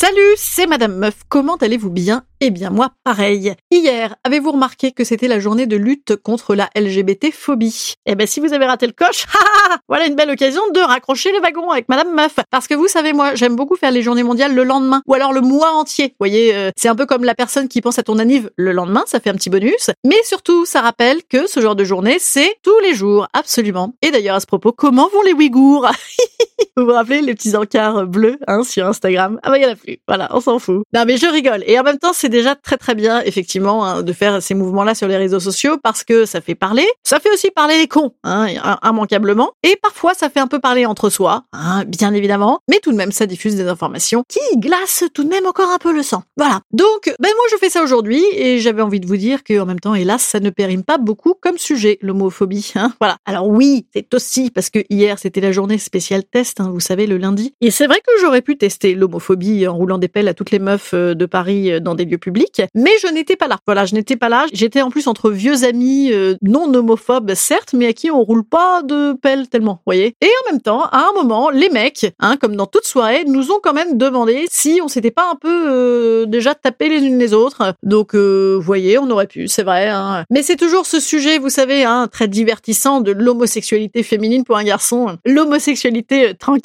Salut, c'est Madame Meuf. Comment allez-vous bien? Eh bien moi, pareil. Hier, avez-vous remarqué que c'était la journée de lutte contre la LGBT-phobie Eh ben si vous avez raté le coche, voilà une belle occasion de raccrocher les wagons avec Madame Meuf. Parce que vous savez, moi, j'aime beaucoup faire les journées mondiales le lendemain, ou alors le mois entier. Vous voyez, euh, c'est un peu comme la personne qui pense à ton anniv le lendemain, ça fait un petit bonus. Mais surtout, ça rappelle que ce genre de journée, c'est tous les jours, absolument. Et d'ailleurs, à ce propos, comment vont les Ouïghours? Vous vous rappelez les petits encarts bleus hein, sur Instagram? Ah bah il y en a plus. Voilà, on s'en fout. Non mais je rigole. Et en même temps, c'est déjà très très bien effectivement hein, de faire ces mouvements-là sur les réseaux sociaux parce que ça fait parler. Ça fait aussi parler les cons, hein, immanquablement. Et parfois, ça fait un peu parler entre soi, hein, bien évidemment. Mais tout de même, ça diffuse des informations qui glacent tout de même encore un peu le sang. Voilà. Donc, ben moi, je fais ça aujourd'hui et j'avais envie de vous dire que en même temps, hélas, ça ne périme pas beaucoup comme sujet l'homophobie. Hein. Voilà. Alors oui, c'est aussi parce que hier, c'était la journée spéciale test. Hein, vous savez, le lundi. Et c'est vrai que j'aurais pu tester l'homophobie en roulant des pelles à toutes les meufs euh, de Paris euh, dans des lieux publics, mais je n'étais pas là. Voilà, je n'étais pas là. J'étais en plus entre vieux amis euh, non homophobes, certes, mais à qui on roule pas de pelles tellement, voyez. Et en même temps, à un moment, les mecs, hein, comme dans toute soirée, nous ont quand même demandé si on s'était pas un peu déjà tapé les unes les autres. Donc, vous voyez, on aurait pu, c'est vrai. Hein. Mais c'est toujours ce sujet, vous savez, hein, très divertissant de l'homosexualité féminine pour un garçon, l'homosexualité tranquille,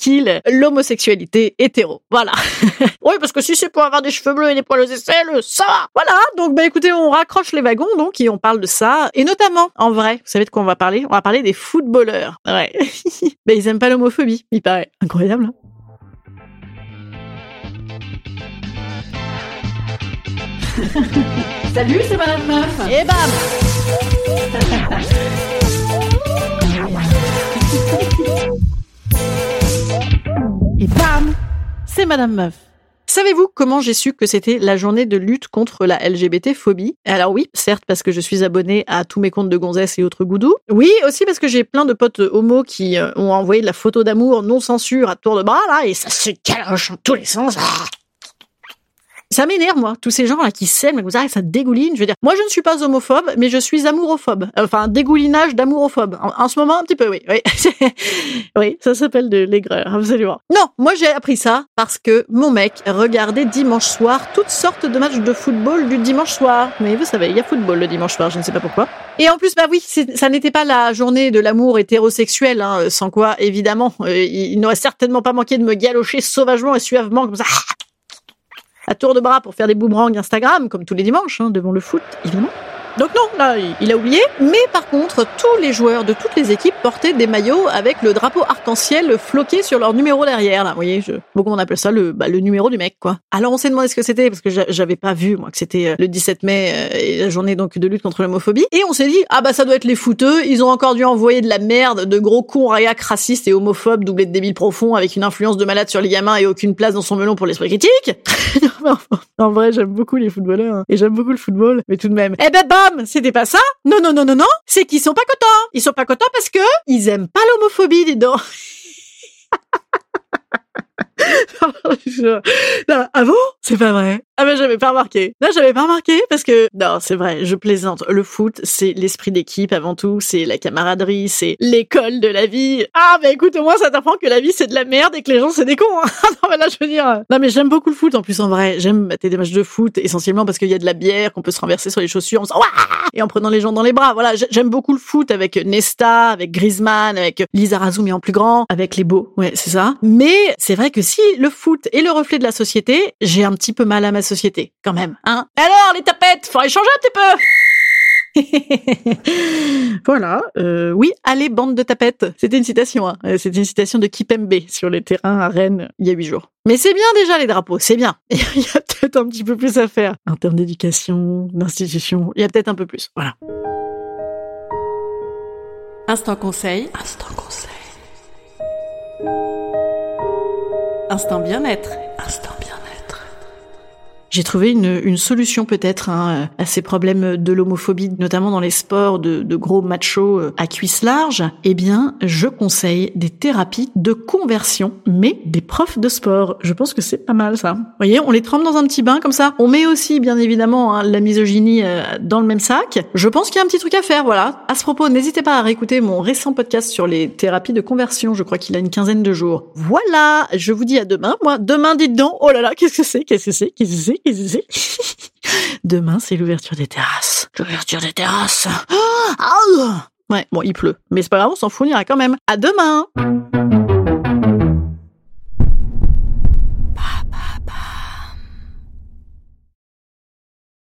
l'homosexualité hétéro. Voilà. oui, parce que si c'est pour avoir des cheveux bleus et des poils aux aisselles, ça va. Voilà. Donc, bah écoutez, on raccroche les wagons, donc, et on parle de ça. Et notamment, en vrai, vous savez de quoi on va parler? On va parler des footballeurs. Ouais. Mais ils aiment pas l'homophobie, il paraît. Incroyable. Hein Salut, c'est Madame Meuf. Et bam Bam C'est Madame Meuf. Savez-vous comment j'ai su que c'était la journée de lutte contre la LGBT-phobie Alors oui, certes parce que je suis abonnée à tous mes comptes de gonzesse et autres goudous. Oui, aussi parce que j'ai plein de potes homo qui euh, ont envoyé de la photo d'amour non censure à tour de bras là et ça se caloche en tous les sens. Ah ça m'énerve, moi, tous ces gens-là qui s'aiment, comme ça, ça dégouline. Je veux dire, moi, je ne suis pas homophobe, mais je suis amourophobe. Enfin, dégoulinage d'amourophobe. En, ce moment, un petit peu, oui. Oui, oui ça s'appelle de l'aigreur, absolument. Non, moi, j'ai appris ça parce que mon mec regardait dimanche soir toutes sortes de matchs de football du dimanche soir. Mais vous savez, il y a football le dimanche soir, je ne sais pas pourquoi. Et en plus, bah oui, ça n'était pas la journée de l'amour hétérosexuel, hein, sans quoi, évidemment, euh, il n'aurait certainement pas manqué de me galocher sauvagement et suavement comme ça à tour de bras pour faire des boomerangs Instagram, comme tous les dimanches, hein, devant le foot, évidemment. Donc non, là, il a oublié. Mais par contre, tous les joueurs de toutes les équipes portaient des maillots avec le drapeau arc-en-ciel floqué sur leur numéro derrière. Là, vous voyez, je... beaucoup on appelle ça le, bah, le numéro du mec, quoi. Alors on s'est demandé ce que c'était parce que j'avais pas vu moi que c'était euh, le 17 mai euh, et la journée donc de lutte contre l'homophobie. Et on s'est dit ah bah ça doit être les fouteux. Ils ont encore dû envoyer de la merde, de gros cons réac racistes et homophobes doublés de débiles profonds avec une influence de malade sur les gamins et aucune place dans son melon pour l'esprit critique. en vrai, j'aime beaucoup les footballeurs hein. et j'aime beaucoup le football, mais tout de même. Eh ben c'était pas ça. Non, non, non, non, non. C'est qu'ils sont pas contents. Ils sont pas contents parce que ils aiment pas l'homophobie, dis donc. ah bon? C'est pas vrai. Ah ben j'avais pas remarqué. Non, j'avais pas remarqué parce que non, c'est vrai, je plaisante. Le foot, c'est l'esprit d'équipe avant tout, c'est la camaraderie, c'est l'école de la vie. Ah ben écoute, au moins ça t'apprend que la vie c'est de la merde et que les gens c'est des cons. Hein. non mais là je veux dire. Non mais j'aime beaucoup le foot en plus en vrai. J'aime mater des matchs de foot essentiellement parce qu'il y a de la bière qu'on peut se renverser sur les chaussures en et en prenant les gens dans les bras. Voilà, j'aime beaucoup le foot avec Nesta, avec Griezmann, avec Lisa mais en plus grand, avec les beaux. Ouais, c'est ça. Mais c'est vrai que si le foot est le reflet de la société, j'ai un petit peu mal à ma société, quand même. Hein Alors, les tapettes, faudrait changer un petit peu voilà. Euh, oui, allez, bande de tapettes. C'était une citation. Hein. Euh, c'était une citation de Kipembe sur les terrains à Rennes il y a huit jours. Mais c'est bien déjà les drapeaux, c'est bien. Il y a peut-être un petit peu plus à faire en termes d'éducation, d'institution. Il y a peut-être un peu plus. Voilà. Instant conseil. Instant conseil. Instant bien-être. J'ai trouvé une, une solution peut-être hein, à ces problèmes de l'homophobie, notamment dans les sports de, de gros machos euh, à cuisse large. Eh bien, je conseille des thérapies de conversion, mais des profs de sport. Je pense que c'est pas mal ça. Vous voyez, on les trempe dans un petit bain comme ça. On met aussi, bien évidemment, hein, la misogynie euh, dans le même sac. Je pense qu'il y a un petit truc à faire, voilà. À ce propos, n'hésitez pas à réécouter mon récent podcast sur les thérapies de conversion. Je crois qu'il a une quinzaine de jours. Voilà, je vous dis à demain. Moi, demain, dites donc, oh là là, qu'est-ce que c'est, qu'est-ce que c'est, qu'est-ce que c'est? Demain, c'est l'ouverture des terrasses. L'ouverture des terrasses. Ah ouais, bon, il pleut. Mais c'est pas grave, on s'en fout, on ira quand même. À demain!